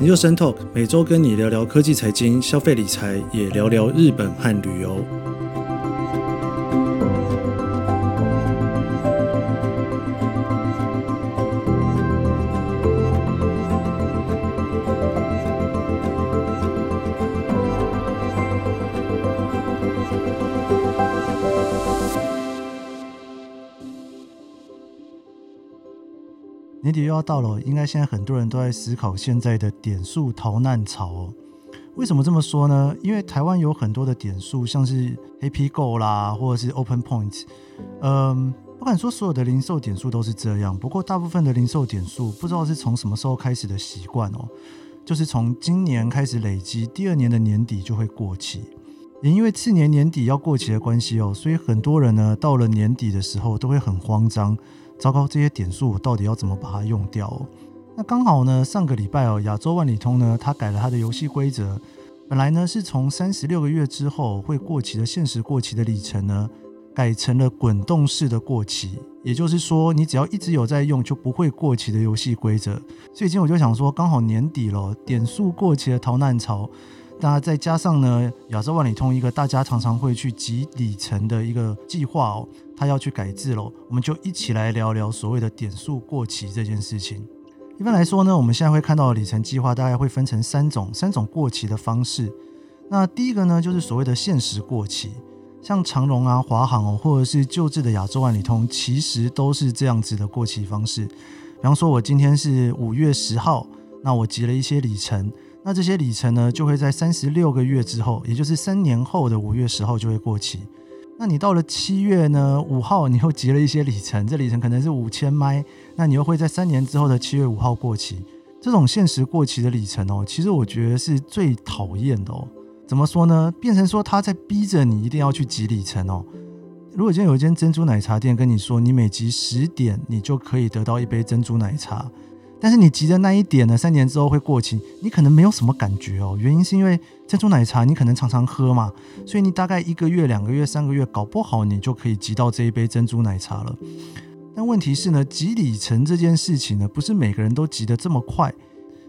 研究生 Talk 每周跟你聊聊科技、财经、消费、理财，也聊聊日本和旅游。年底又要到了，应该现在很多人都在思考现在的点数逃难潮哦。为什么这么说呢？因为台湾有很多的点数，像是 HappyGo 啦，或者是 Open Point。嗯，不敢说所有的零售点数都是这样，不过大部分的零售点数不知道是从什么时候开始的习惯哦，就是从今年开始累积，第二年的年底就会过期。也因为次年年底要过期的关系哦，所以很多人呢到了年底的时候都会很慌张。糟糕，这些点数我到底要怎么把它用掉？那刚好呢，上个礼拜哦，亚洲万里通呢，它改了它的游戏规则。本来呢是从三十六个月之后会过期的限时过期的里程呢，改成了滚动式的过期。也就是说，你只要一直有在用，就不会过期的游戏规则。所以今天我就想说，刚好年底了，点数过期的逃难潮。那再加上呢，亚洲万里通一个大家常常会去集里程的一个计划哦，它要去改制喽，我们就一起来聊聊所谓的点数过期这件事情。一般来说呢，我们现在会看到的里程计划大概会分成三种，三种过期的方式。那第一个呢，就是所谓的限时过期，像长荣啊、华航哦，或者是旧制的亚洲万里通，其实都是这样子的过期方式。比方说，我今天是五月十号，那我集了一些里程。那这些里程呢，就会在三十六个月之后，也就是三年后的五月十号就会过期。那你到了七月呢，五号你又集了一些里程，这里程可能是五千迈，那你又会在三年之后的七月五号过期。这种限时过期的里程哦，其实我觉得是最讨厌的哦。怎么说呢？变成说他在逼着你一定要去集里程哦。如果今天有一间珍珠奶茶店跟你说，你每集十点，你就可以得到一杯珍珠奶茶。但是你集的那一点呢，三年之后会过期，你可能没有什么感觉哦。原因是因为珍珠奶茶你可能常常喝嘛，所以你大概一个月、两个月、三个月，搞不好你就可以集到这一杯珍珠奶茶了。但问题是呢，集里程这件事情呢，不是每个人都集得这么快。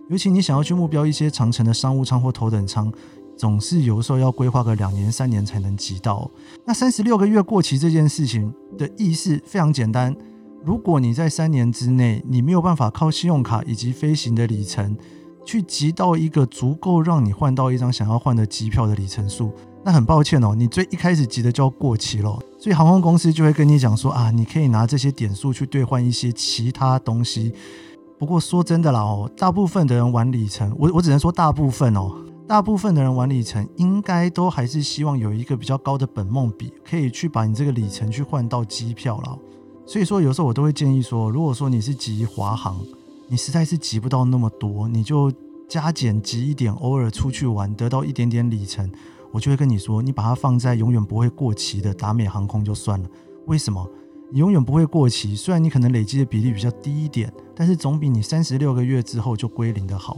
尤其你想要去目标一些长程的商务舱或头等舱，总是有时候要规划个两年、三年才能集到。那三十六个月过期这件事情的意思非常简单。如果你在三年之内，你没有办法靠信用卡以及飞行的里程去集到一个足够让你换到一张想要换的机票的里程数，那很抱歉哦，你最一开始集的就要过期了。所以航空公司就会跟你讲说啊，你可以拿这些点数去兑换一些其他东西。不过说真的啦哦，大部分的人玩里程，我我只能说大部分哦，大部分的人玩里程应该都还是希望有一个比较高的本梦比，可以去把你这个里程去换到机票了。所以说，有时候我都会建议说，如果说你是集华航，你实在是集不到那么多，你就加减集一点，偶尔出去玩得到一点点里程，我就会跟你说，你把它放在永远不会过期的达美航空就算了。为什么？你永远不会过期，虽然你可能累积的比例比较低一点，但是总比你三十六个月之后就归零的好。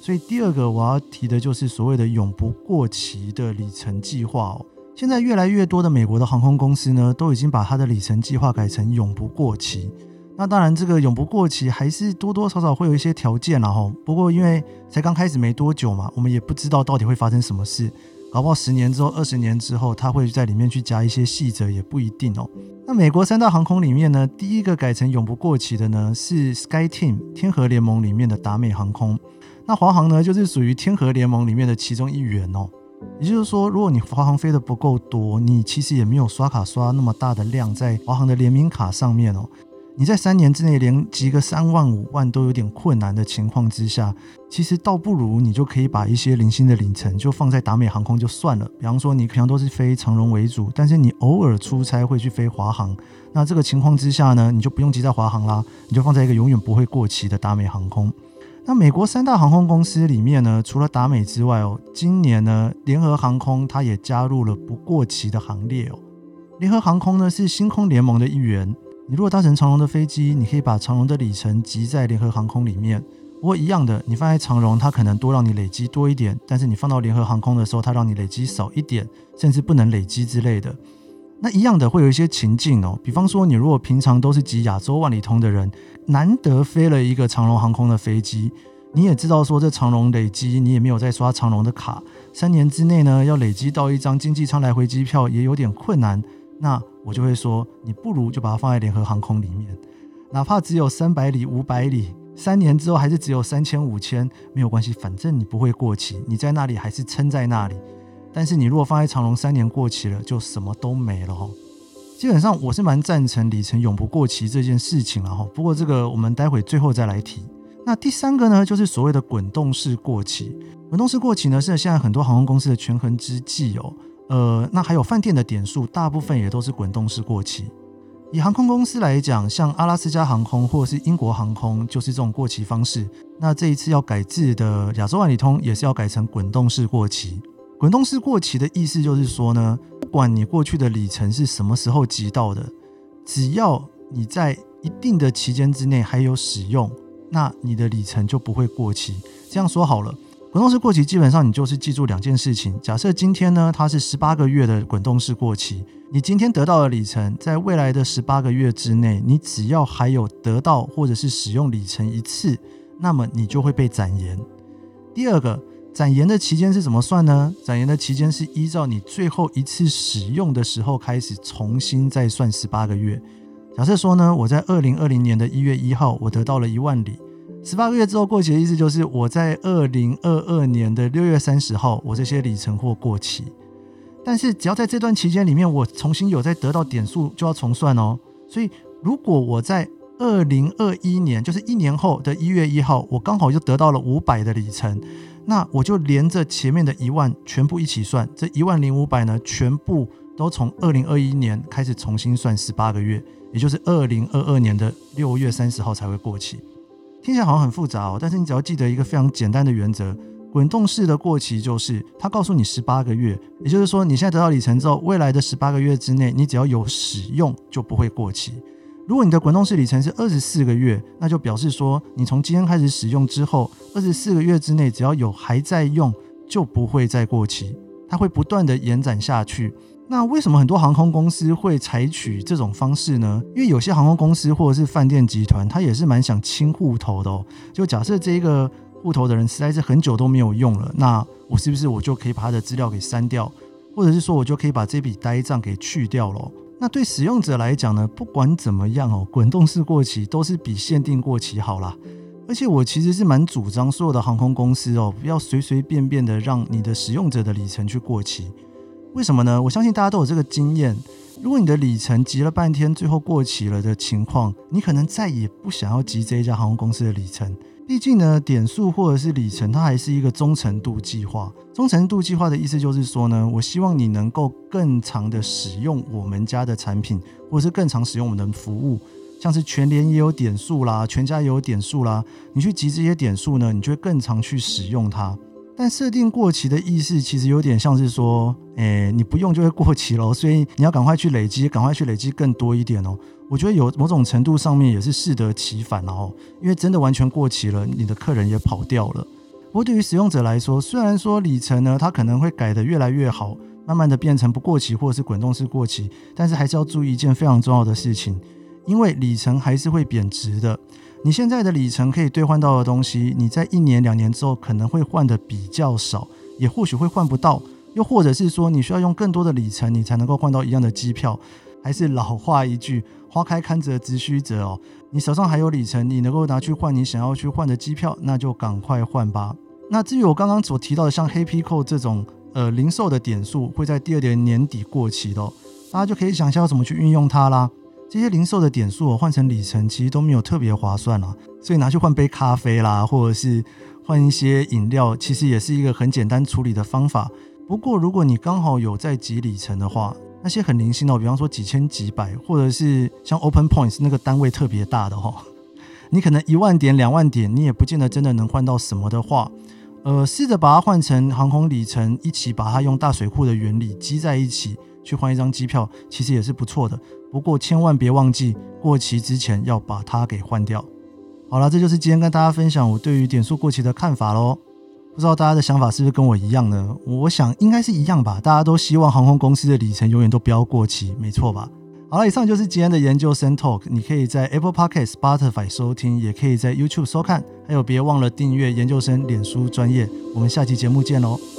所以第二个我要提的就是所谓的永不过期的里程计划。现在越来越多的美国的航空公司呢，都已经把它的里程计划改成永不过期。那当然，这个永不过期还是多多少少会有一些条件啦齁。不过因为才刚开始没多久嘛，我们也不知道到底会发生什么事。搞不好十年之后、二十年之后，它会在里面去加一些细则，也不一定哦。那美国三大航空里面呢，第一个改成永不过期的呢，是 SkyTeam 天合联盟里面的达美航空。那华航呢，就是属于天合联盟里面的其中一员哦。也就是说，如果你华航飞得不够多，你其实也没有刷卡刷那么大的量在华航的联名卡上面哦。你在三年之内连集个三万五万都有点困难的情况之下，其实倒不如你就可以把一些零星的里程就放在达美航空就算了。比方说，你平常都是飞长荣为主，但是你偶尔出差会去飞华航，那这个情况之下呢，你就不用急在华航啦，你就放在一个永远不会过期的达美航空。那美国三大航空公司里面呢，除了达美之外哦，今年呢，联合航空它也加入了不过期的行列哦。联合航空呢是星空联盟的一员，你如果搭乘长荣的飞机，你可以把长荣的里程集在联合航空里面。不过一样的，你放在长荣，它可能多让你累积多一点，但是你放到联合航空的时候，它让你累积少一点，甚至不能累积之类的。那一样的会有一些情境哦，比方说你如果平常都是集亚洲万里通的人，难得飞了一个长龙航空的飞机，你也知道说这长龙累积，你也没有在刷长龙的卡，三年之内呢要累积到一张经济舱来回机票也有点困难。那我就会说，你不如就把它放在联合航空里面，哪怕只有三百里、五百里，三年之后还是只有三千、五千，没有关系，反正你不会过期，你在那里还是撑在那里。但是你如果放在长隆，三年过期了，就什么都没了哈。基本上我是蛮赞成里程永不过期这件事情了哈。不过这个我们待会最后再来提。那第三个呢，就是所谓的滚动式过期。滚动式过期呢，是现在很多航空公司的权衡之计哦。呃，那还有饭店的点数，大部分也都是滚动式过期。以航空公司来讲，像阿拉斯加航空或者是英国航空，就是这种过期方式。那这一次要改制的亚洲万里通，也是要改成滚动式过期。滚动式过期的意思就是说呢，不管你过去的里程是什么时候集到的，只要你在一定的期间之内还有使用，那你的里程就不会过期。这样说好了。滚动式过期，基本上你就是记住两件事情。假设今天呢，它是十八个月的滚动式过期，你今天得到的里程，在未来的十八个月之内，你只要还有得到或者是使用里程一次，那么你就会被展延。第二个，展延的期间是怎么算呢？展延的期间是依照你最后一次使用的时候开始重新再算十八个月。假设说呢，我在二零二零年的一月一号，我得到了一万里。十八个月之后过期的意思就是我在二零二二年的六月三十号，我这些里程或过期。但是只要在这段期间里面，我重新有再得到点数，就要重算哦。所以如果我在二零二一年，就是一年后的一月一号，我刚好就得到了五百的里程，那我就连着前面的一万全部一起算，这一万零五百呢，全部都从二零二一年开始重新算十八个月，也就是二零二二年的六月三十号才会过期。听起来好像很复杂哦，但是你只要记得一个非常简单的原则：滚动式的过期就是它告诉你十八个月，也就是说你现在得到里程之后，未来的十八个月之内，你只要有使用就不会过期。如果你的滚动式里程是二十四个月，那就表示说你从今天开始使用之后，二十四个月之内只要有还在用就不会再过期，它会不断的延展下去。那为什么很多航空公司会采取这种方式呢？因为有些航空公司或者是饭店集团，他也是蛮想清户头的哦。就假设这一个户头的人实在是很久都没有用了，那我是不是我就可以把他的资料给删掉，或者是说我就可以把这笔呆账给去掉了？那对使用者来讲呢，不管怎么样哦，滚动式过期都是比限定过期好啦。而且我其实是蛮主张所有的航空公司哦，不要随随便便的让你的使用者的里程去过期。为什么呢？我相信大家都有这个经验。如果你的里程集了半天，最后过期了的情况，你可能再也不想要集这一家航空公司的里程。毕竟呢，点数或者是里程，它还是一个忠诚度计划。忠诚度计划的意思就是说呢，我希望你能够更长的使用我们家的产品，或者是更长使用我们的服务。像是全联也有点数啦，全家也有点数啦，你去集这些点数呢，你就会更常去使用它。但设定过期的意思，其实有点像是说，诶，你不用就会过期了，所以你要赶快去累积，赶快去累积更多一点哦。我觉得有某种程度上面也是适得其反哦，因为真的完全过期了，你的客人也跑掉了。不过对于使用者来说，虽然说里程呢，它可能会改得越来越好，慢慢的变成不过期或者是滚动式过期，但是还是要注意一件非常重要的事情，因为里程还是会贬值的。你现在的里程可以兑换到的东西，你在一年两年之后可能会换的比较少，也或许会换不到，又或者是说你需要用更多的里程，你才能够换到一样的机票。还是老话一句，花开堪折直须折哦。你手上还有里程，你能够拿去换你想要去换的机票，那就赶快换吧。那至于我刚刚所提到的，像黑皮扣这种呃零售的点数，会在第二年年底过期的哦，大家就可以想一下要怎么去运用它啦。这些零售的点数换成里程，其实都没有特别划算啦，所以拿去换杯咖啡啦，或者是换一些饮料，其实也是一个很简单处理的方法。不过，如果你刚好有在集里程的话，那些很零星的，比方说几千几百，或者是像 Open Points 那个单位特别大的哈，你可能一万点、两万点，你也不见得真的能换到什么的话，呃，试着把它换成航空里程，一起把它用大水库的原理积在一起。去换一张机票，其实也是不错的。不过千万别忘记过期之前要把它给换掉。好了，这就是今天跟大家分享我对于点数过期的看法喽。不知道大家的想法是不是跟我一样呢？我想应该是一样吧。大家都希望航空公司的里程永远都不要过期，没错吧？好了，以上就是今天的研究生 Talk。你可以在 Apple Podcast、Spotify 收听，也可以在 YouTube 收看。还有，别忘了订阅研究生脸书专业。我们下期节目见喽！